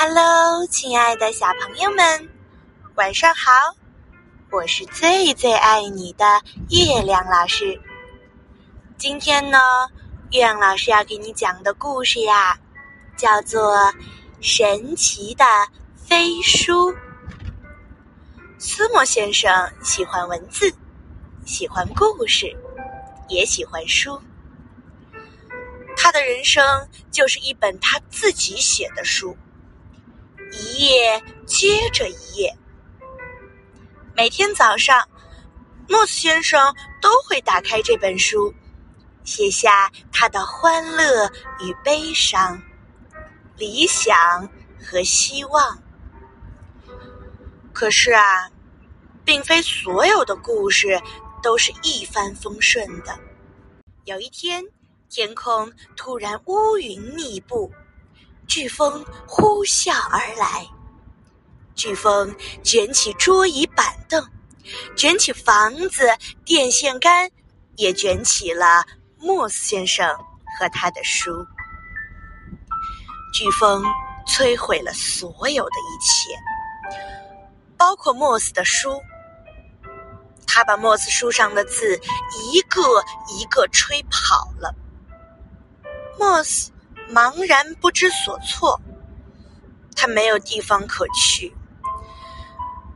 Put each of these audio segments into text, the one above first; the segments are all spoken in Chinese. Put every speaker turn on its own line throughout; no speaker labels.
Hello，亲爱的小朋友们，晚上好！我是最最爱你的月亮老师。今天呢，月亮老师要给你讲的故事呀，叫做《神奇的飞书》。斯莫先生喜欢文字，喜欢故事，也喜欢书。他的人生就是一本他自己写的书。一页接着一页，每天早上，莫斯先生都会打开这本书，写下他的欢乐与悲伤、理想和希望。可是啊，并非所有的故事都是一帆风顺的。有一天，天空突然乌云密布。飓风呼啸而来，飓风卷起桌椅板凳，卷起房子、电线杆，也卷起了莫斯先生和他的书。飓风摧毁了所有的一切，包括莫斯的书。他把莫斯书上的字一个一个吹跑了。莫斯。茫然不知所措，他没有地方可去，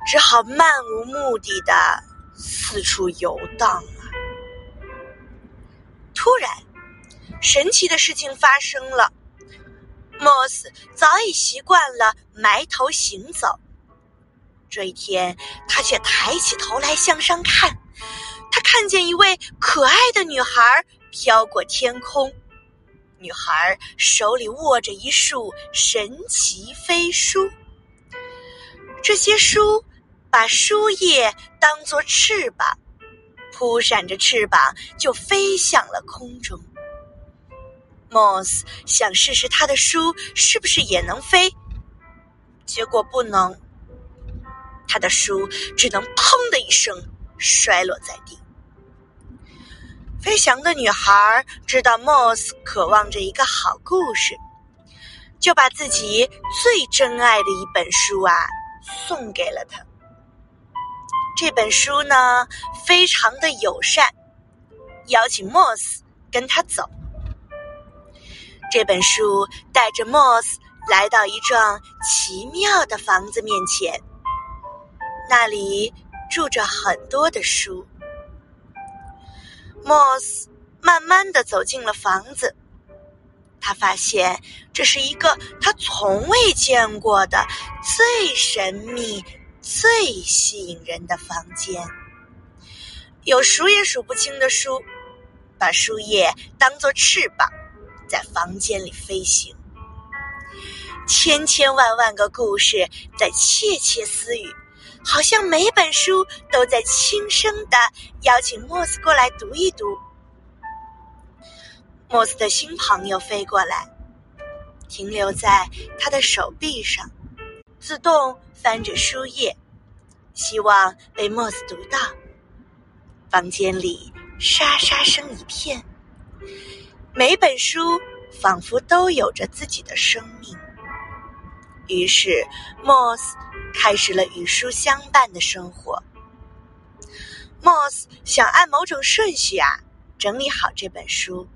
只好漫无目的的四处游荡啊！突然，神奇的事情发生了。莫斯早已习惯了埋头行走，这一天，他却抬起头来向上看，他看见一位可爱的女孩飘过天空。女孩手里握着一束神奇飞书，这些书把书页当作翅膀，扑闪着翅膀就飞向了空中。Moss 想试试他的书是不是也能飞，结果不能，他的书只能“砰”的一声摔落在地。飞翔的女孩知道 Moss 渴望着一个好故事，就把自己最珍爱的一本书啊送给了他。这本书呢，非常的友善，邀请 Moss 跟他走。这本书带着 Moss 来到一幢奇妙的房子面前，那里住着很多的书。莫斯慢慢的走进了房子，他发现这是一个他从未见过的最神秘、最吸引人的房间。有数也数不清的书，把书页当作翅膀，在房间里飞行。千千万万个故事在窃窃私语。好像每本书都在轻声的邀请莫斯过来读一读。莫斯的新朋友飞过来，停留在他的手臂上，自动翻着书页，希望被莫斯读到。房间里沙沙声一片，每本书仿佛都有着自己的生命。于是，，Moss。开始了与书相伴的生活。Moss 想按某种顺序啊整理好这本书，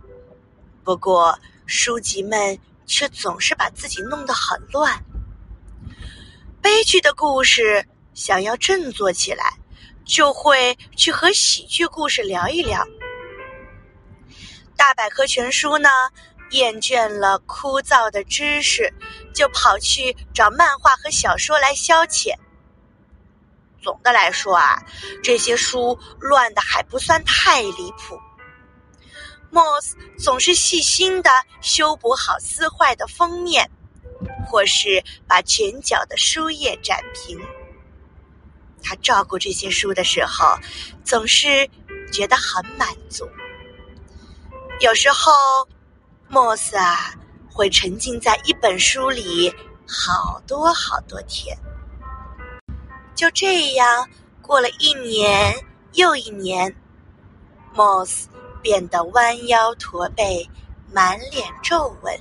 不过书籍们却总是把自己弄得很乱。悲剧的故事想要振作起来，就会去和喜剧故事聊一聊。大百科全书呢？厌倦了枯燥的知识，就跑去找漫画和小说来消遣。总的来说啊，这些书乱的还不算太离谱。莫斯总是细心的修补好撕坏的封面，或是把卷角的书页展平。他照顾这些书的时候，总是觉得很满足。有时候。莫斯啊，会沉浸在一本书里好多好多天。就这样过了一年又一年，莫斯变得弯腰驼背，满脸皱纹。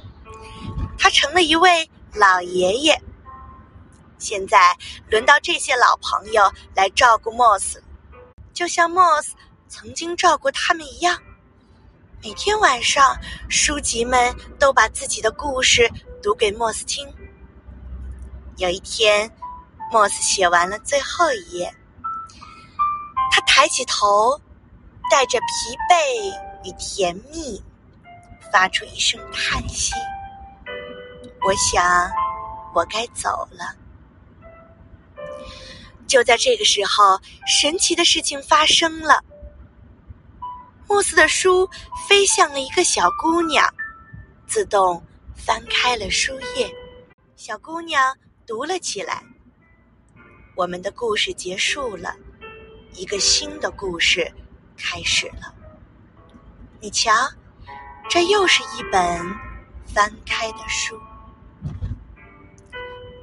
他成了一位老爷爷，现在轮到这些老朋友来照顾莫斯，就像莫斯曾经照顾他们一样。每天晚上，书籍们都把自己的故事读给莫斯听。有一天，莫斯写完了最后一页，他抬起头，带着疲惫与甜蜜，发出一声叹息。我想，我该走了。就在这个时候，神奇的事情发生了。莫斯的书飞向了一个小姑娘，自动翻开了书页。小姑娘读了起来。我们的故事结束了，一个新的故事开始了。你瞧，这又是一本翻开的书。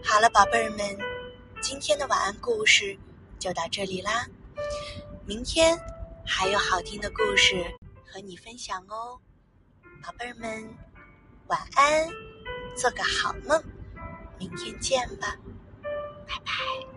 好了，宝贝儿们，今天的晚安故事就到这里啦。明天。还有好听的故事和你分享哦，宝贝儿们，晚安，做个好梦，明天见吧，拜拜。